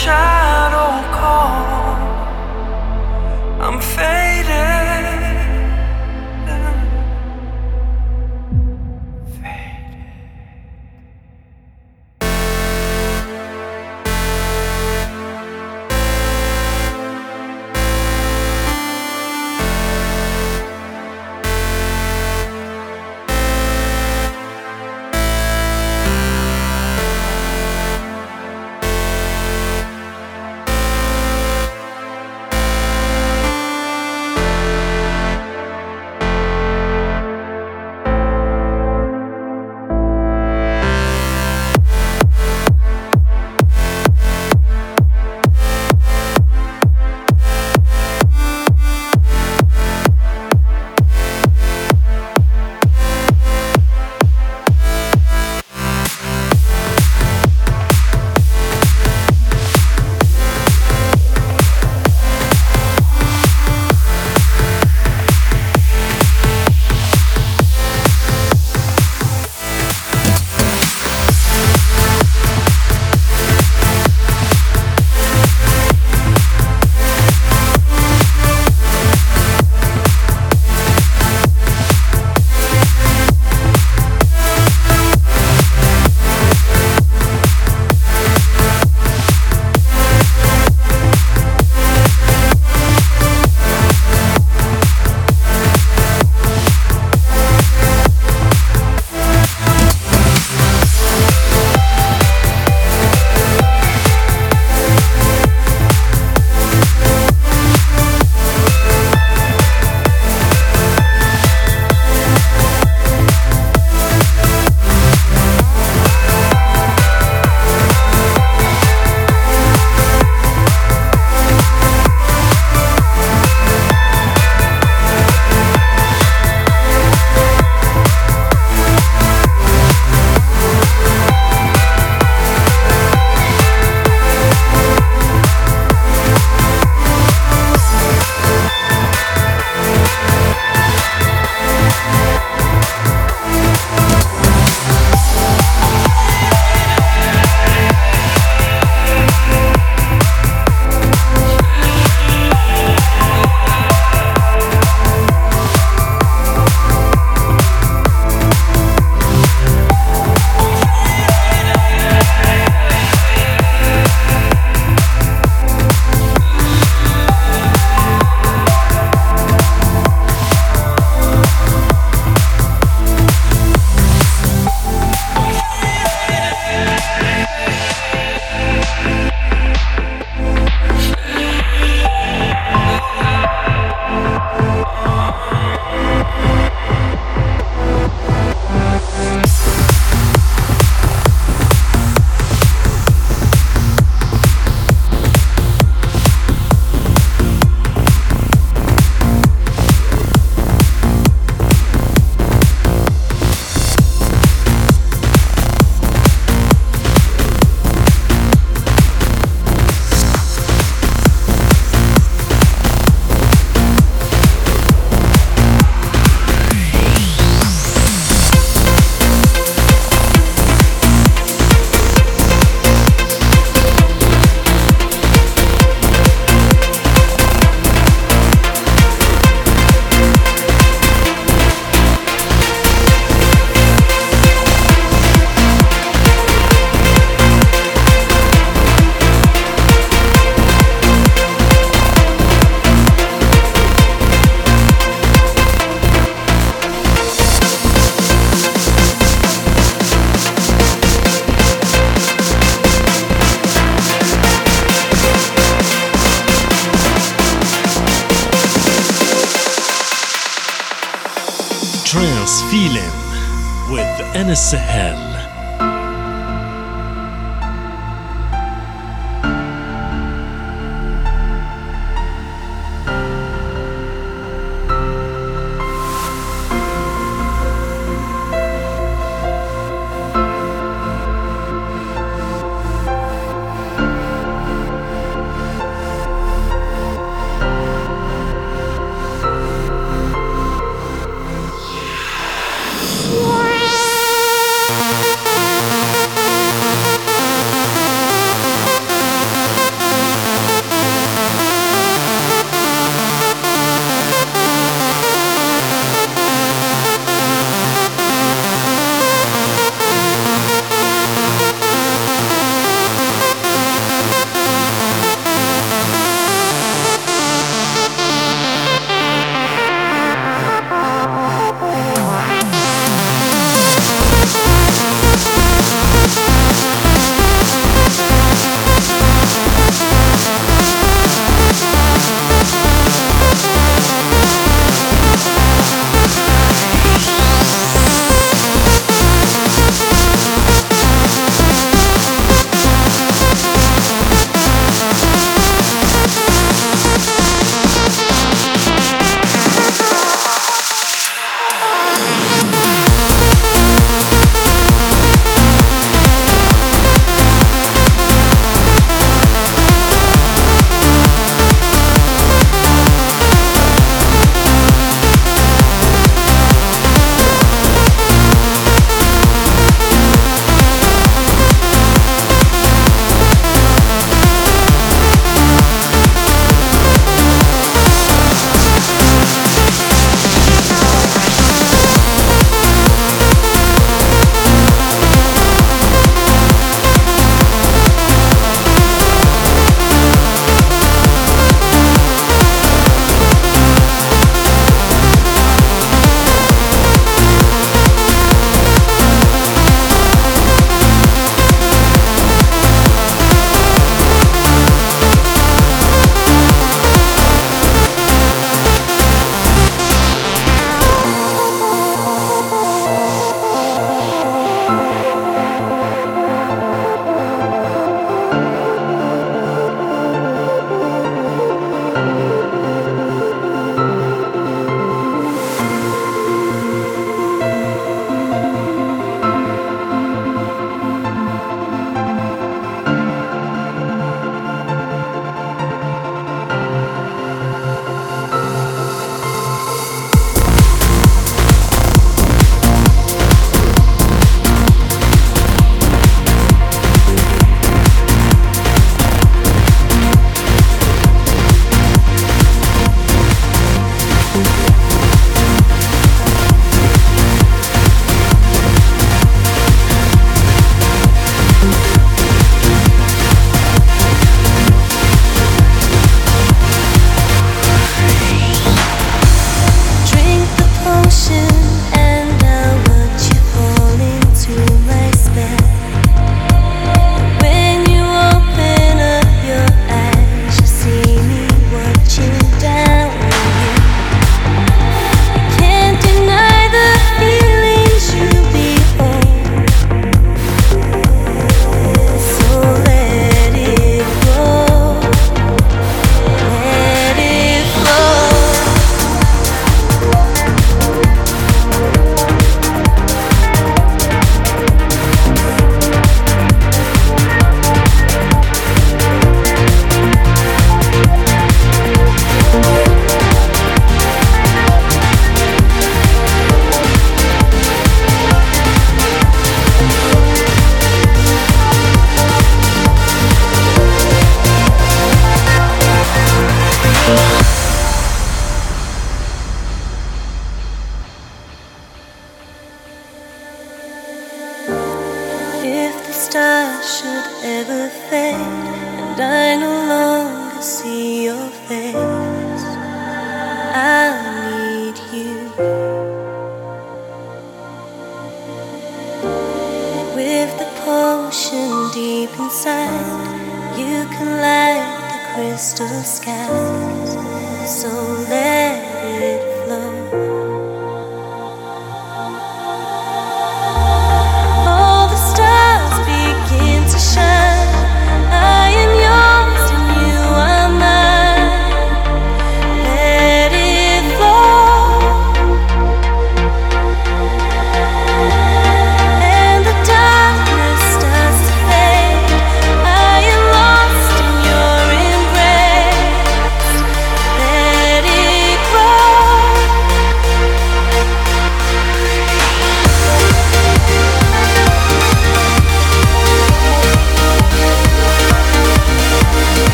shine.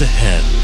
With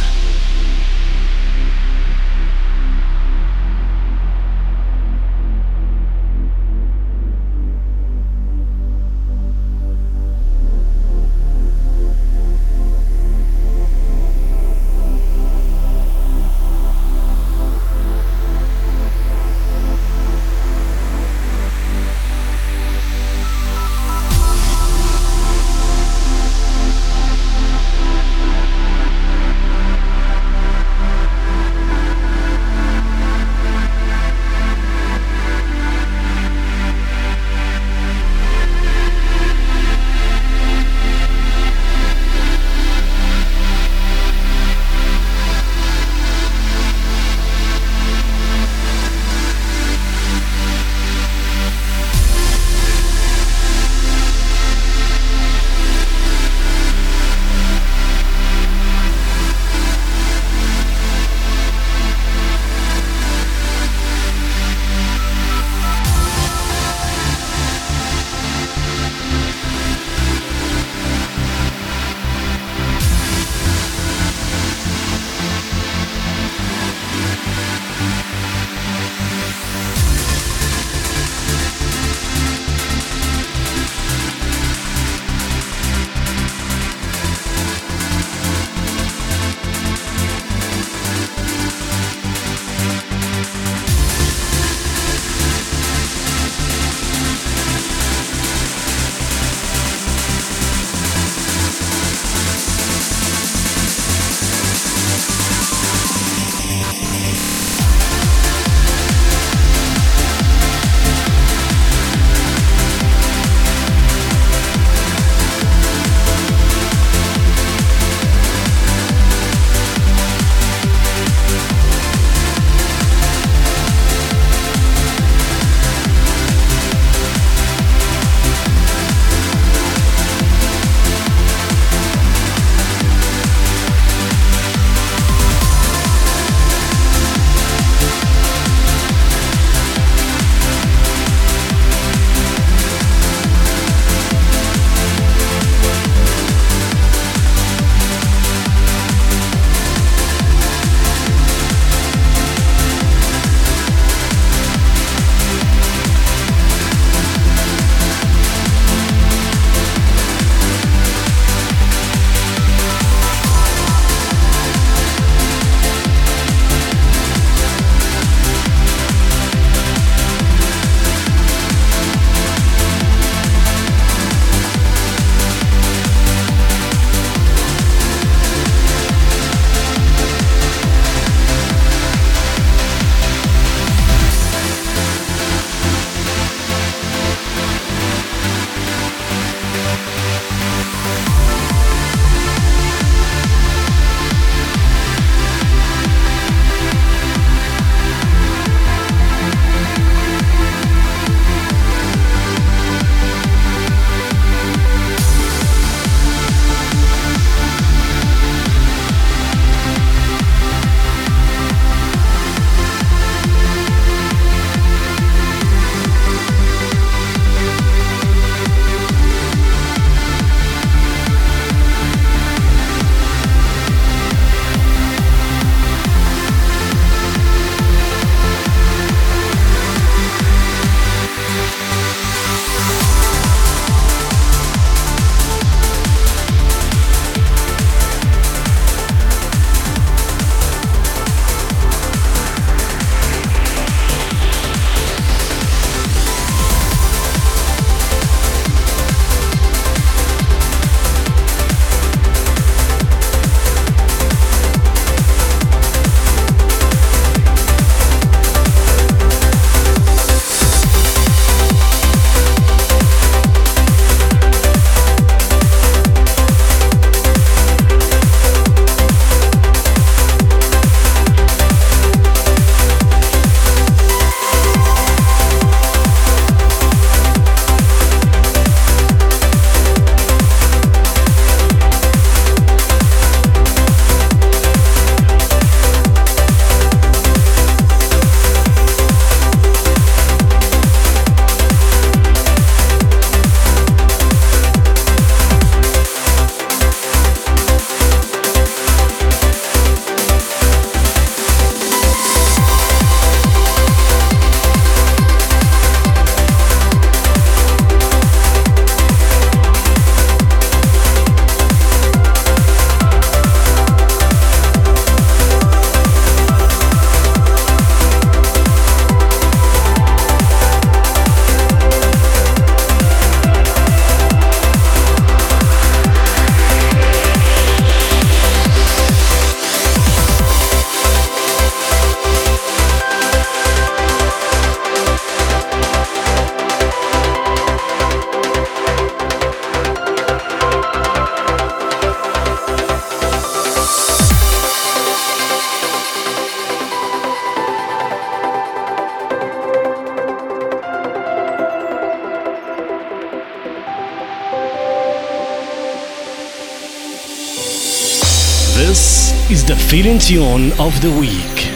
Tune of the week.